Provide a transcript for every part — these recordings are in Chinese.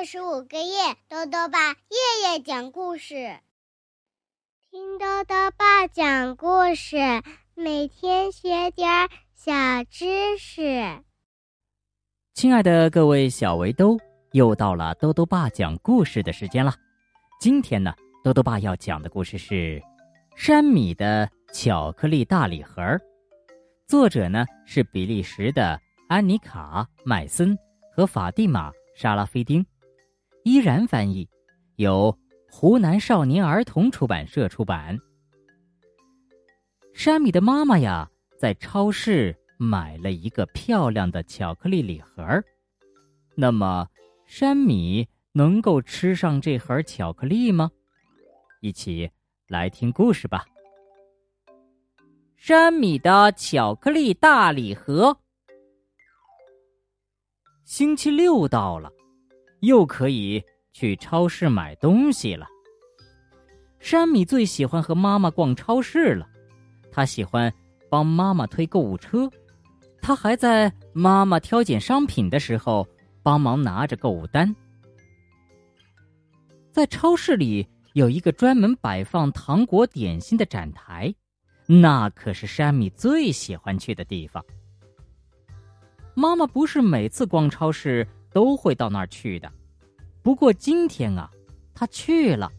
二十五个月，豆豆爸夜夜讲故事，听豆豆爸讲故事，每天学点小知识。亲爱的各位小围兜，又到了豆豆爸讲故事的时间了。今天呢，豆豆爸要讲的故事是《山米的巧克力大礼盒》，作者呢是比利时的安妮卡·麦森和法蒂玛。沙拉菲丁，依然翻译，由湖南少年儿童出版社出版。山米的妈妈呀，在超市买了一个漂亮的巧克力礼盒那么，山米能够吃上这盒巧克力吗？一起来听故事吧。山米的巧克力大礼盒。星期六到了，又可以去超市买东西了。山米最喜欢和妈妈逛超市了，他喜欢帮妈妈推购物车，他还在妈妈挑拣商品的时候帮忙拿着购物单。在超市里有一个专门摆放糖果点心的展台，那可是山米最喜欢去的地方。妈妈不是每次逛超市都会到那儿去的，不过今天啊，他去了，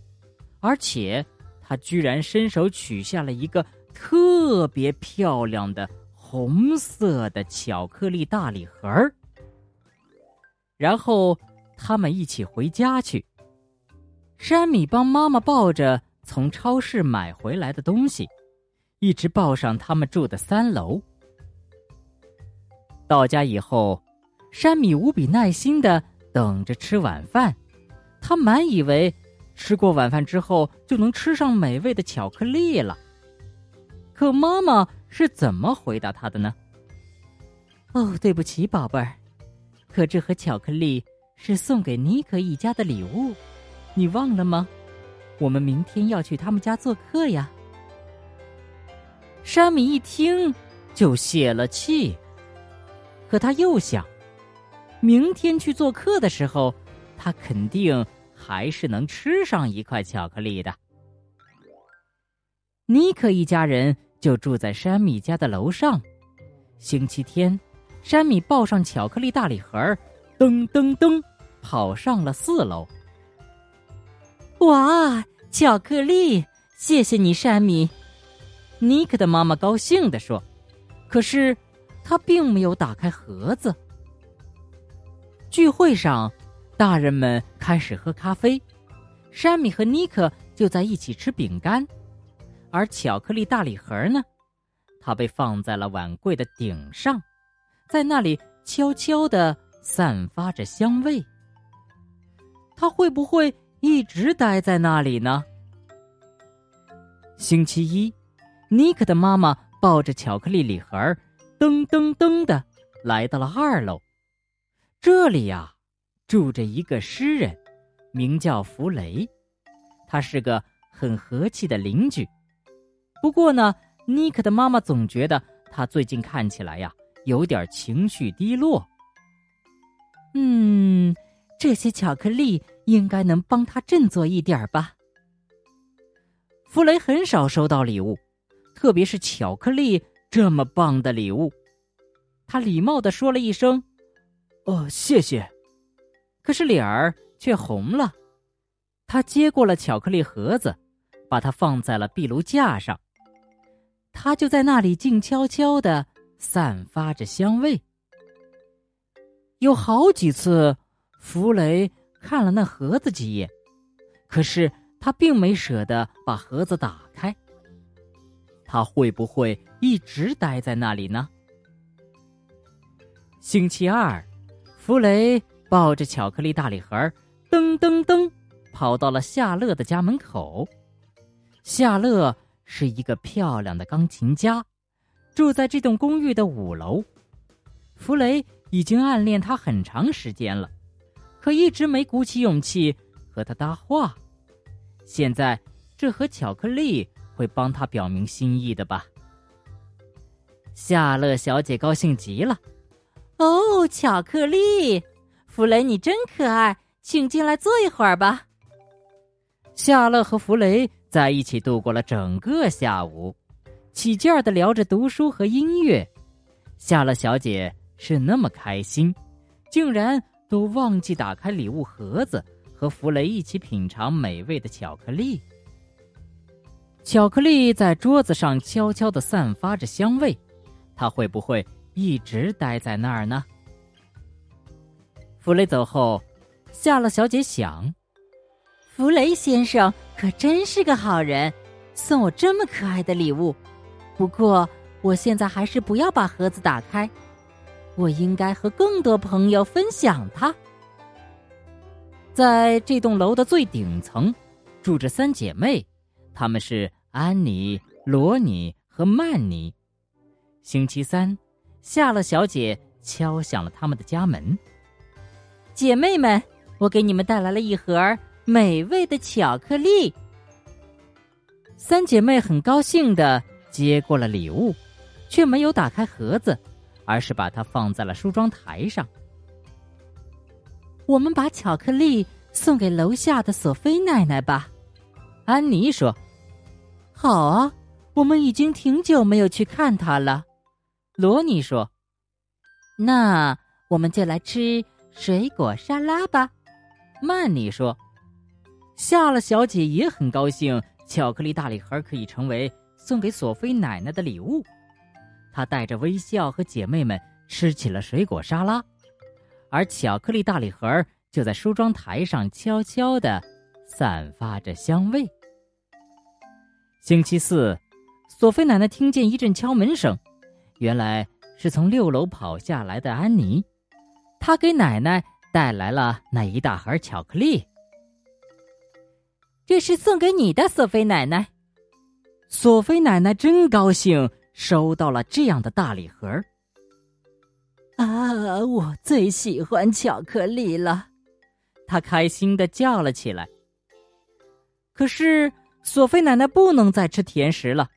而且他居然伸手取下了一个特别漂亮的红色的巧克力大礼盒儿然后他们一起回家去。山米帮妈妈抱着从超市买回来的东西，一直抱上他们住的三楼。到家以后，山米无比耐心的等着吃晚饭。他满以为吃过晚饭之后就能吃上美味的巧克力了。可妈妈是怎么回答他的呢？哦，对不起，宝贝儿，可这盒巧克力是送给尼克一家的礼物，你忘了吗？我们明天要去他们家做客呀。山米一听就泄了气。可他又想，明天去做客的时候，他肯定还是能吃上一块巧克力的。尼克一家人就住在山米家的楼上。星期天，山米抱上巧克力大礼盒，噔噔噔，跑上了四楼。哇，巧克力！谢谢你，山米。尼克的妈妈高兴地说：“可是。”他并没有打开盒子。聚会上，大人们开始喝咖啡，山米和尼克就在一起吃饼干，而巧克力大礼盒呢，它被放在了碗柜的顶上，在那里悄悄的散发着香味。它会不会一直待在那里呢？星期一，尼克的妈妈抱着巧克力礼盒。噔噔噔的来到了二楼，这里呀住着一个诗人，名叫弗雷，他是个很和气的邻居。不过呢，尼克的妈妈总觉得他最近看起来呀有点情绪低落。嗯，这些巧克力应该能帮他振作一点吧。弗雷很少收到礼物，特别是巧克力。这么棒的礼物，他礼貌的说了一声：“哦，谢谢。”可是脸儿却红了。他接过了巧克力盒子，把它放在了壁炉架上。他就在那里静悄悄的散发着香味。有好几次，弗雷看了那盒子几眼，可是他并没舍得把盒子打开。他会不会一直待在那里呢？星期二，弗雷抱着巧克力大礼盒，噔噔噔，跑到了夏乐的家门口。夏乐是一个漂亮的钢琴家，住在这栋公寓的五楼。弗雷已经暗恋她很长时间了，可一直没鼓起勇气和她搭话。现在，这盒巧克力。会帮他表明心意的吧？夏乐小姐高兴极了。哦，巧克力，弗雷，你真可爱，请进来坐一会儿吧。夏乐和弗雷在一起度过了整个下午，起劲儿的聊着读书和音乐。夏乐小姐是那么开心，竟然都忘记打开礼物盒子，和弗雷一起品尝美味的巧克力。巧克力在桌子上悄悄的散发着香味，它会不会一直待在那儿呢？弗雷走后，夏乐小姐想：“弗雷先生可真是个好人，送我这么可爱的礼物。不过，我现在还是不要把盒子打开，我应该和更多朋友分享它。”在这栋楼的最顶层，住着三姐妹。她们是安妮、罗尼和曼妮。星期三，夏乐小姐敲响了他们的家门。姐妹们，我给你们带来了一盒美味的巧克力。三姐妹很高兴的接过了礼物，却没有打开盒子，而是把它放在了梳妆台上。我们把巧克力送给楼下的索菲奶奶吧。安妮说：“好啊，我们已经挺久没有去看她了。”罗尼说：“那我们就来吃水果沙拉吧。”曼妮说：“夏了小姐也很高兴，巧克力大礼盒可以成为送给索菲奶奶的礼物。”她带着微笑和姐妹们吃起了水果沙拉，而巧克力大礼盒就在梳妆台上悄悄的。散发着香味。星期四，索菲奶奶听见一阵敲门声，原来是从六楼跑下来的安妮。她给奶奶带来了那一大盒巧克力。这是送给你的，索菲奶奶。索菲奶奶真高兴，收到了这样的大礼盒。啊，我最喜欢巧克力了！她开心的叫了起来。可是，索菲奶奶不能再吃甜食了，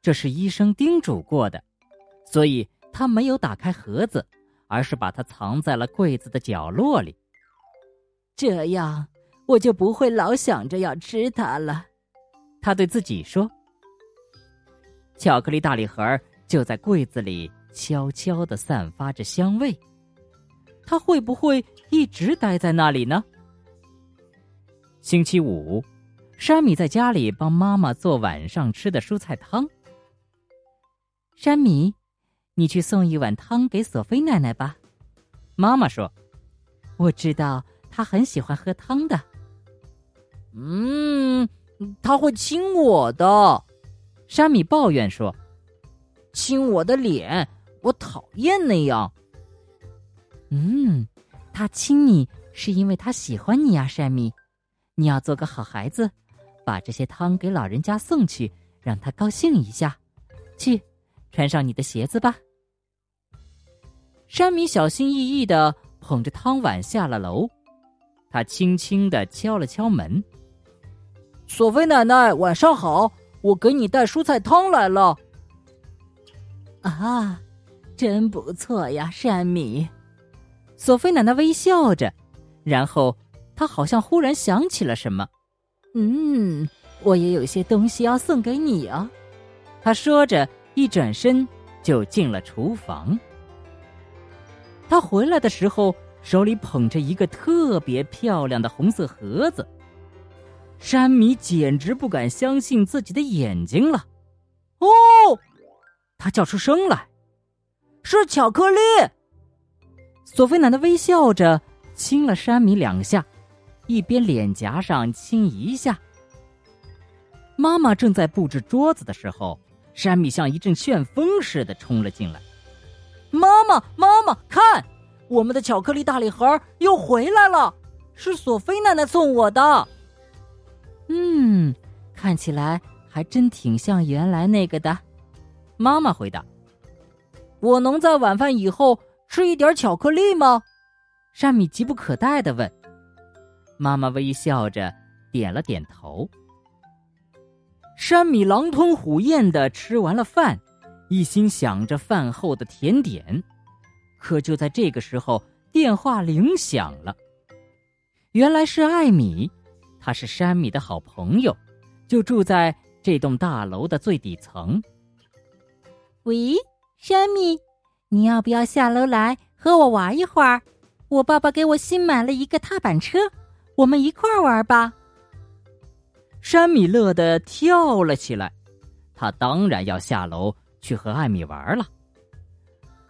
这是医生叮嘱过的，所以他没有打开盒子，而是把它藏在了柜子的角落里。这样，我就不会老想着要吃它了。他对自己说。巧克力大礼盒就在柜子里悄悄的散发着香味，它会不会一直待在那里呢？星期五。山米在家里帮妈妈做晚上吃的蔬菜汤。山米，你去送一碗汤给索菲奶奶吧。妈妈说：“我知道她很喜欢喝汤的。”嗯，他会亲我的。山米抱怨说：“亲我的脸，我讨厌那样。”嗯，他亲你是因为他喜欢你呀，山米。你要做个好孩子。把这些汤给老人家送去，让他高兴一下。去，穿上你的鞋子吧。山米小心翼翼的捧着汤碗下了楼，他轻轻的敲了敲门。索菲奶奶，晚上好，我给你带蔬菜汤来了。啊，真不错呀，山米。索菲奶奶微笑着，然后她好像忽然想起了什么。嗯，我也有些东西要送给你啊。她说着，一转身就进了厨房。他回来的时候，手里捧着一个特别漂亮的红色盒子。山米简直不敢相信自己的眼睛了。哦，他叫出声来：“是巧克力！”索菲奶奶微笑着亲了山米两下。一边脸颊上亲一下。妈妈正在布置桌子的时候，山米像一阵旋风似的冲了进来。妈妈，妈妈，看，我们的巧克力大礼盒又回来了，是索菲奶奶送我的。嗯，看起来还真挺像原来那个的。妈妈回答：“我能在晚饭以后吃一点巧克力吗？”山米急不可待的问。妈妈微笑着点了点头。山米狼吞虎咽的吃完了饭，一心想着饭后的甜点。可就在这个时候，电话铃响了。原来是艾米，她是山米的好朋友，就住在这栋大楼的最底层。喂，山米，你要不要下楼来和我玩一会儿？我爸爸给我新买了一个踏板车，我们一块儿玩吧。山米乐得跳了起来，他当然要下楼去和艾米玩了。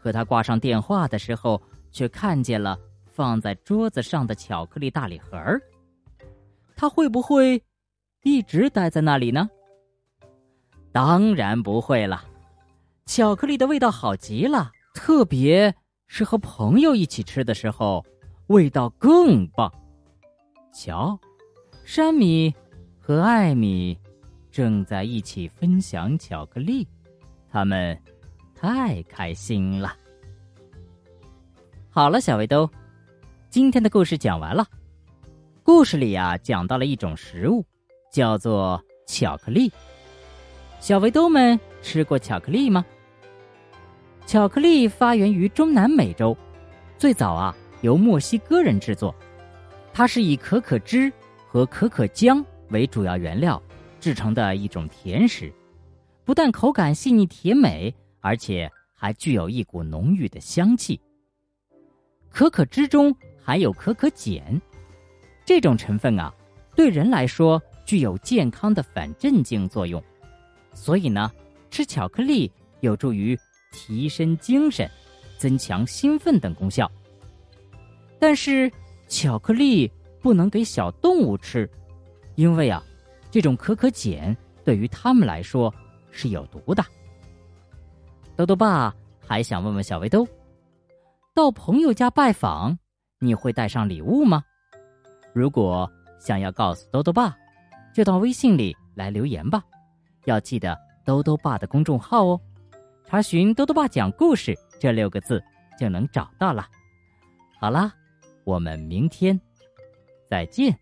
可他挂上电话的时候，却看见了放在桌子上的巧克力大礼盒儿。他会不会一直待在那里呢？当然不会了。巧克力的味道好极了，特别是和朋友一起吃的时候，味道更棒。瞧，山米和艾米正在一起分享巧克力，他们太开心了。好了，小围兜，今天的故事讲完了。故事里啊，讲到了一种食物，叫做巧克力。小围兜们吃过巧克力吗？巧克力发源于中南美洲，最早啊由墨西哥人制作。它是以可可脂和可可浆为主要原料制成的一种甜食，不但口感细腻甜美，而且还具有一股浓郁的香气。可可汁中含有可可碱，这种成分啊，对人来说具有健康的反镇静作用，所以呢，吃巧克力有助于。提升精神、增强兴奋等功效。但是，巧克力不能给小动物吃，因为啊，这种可可碱对于他们来说是有毒的。豆豆爸还想问问小围兜：到朋友家拜访，你会带上礼物吗？如果想要告诉豆豆爸，就到微信里来留言吧，要记得豆豆爸的公众号哦。查询“多多爸讲故事”这六个字就能找到了。好啦，我们明天再见。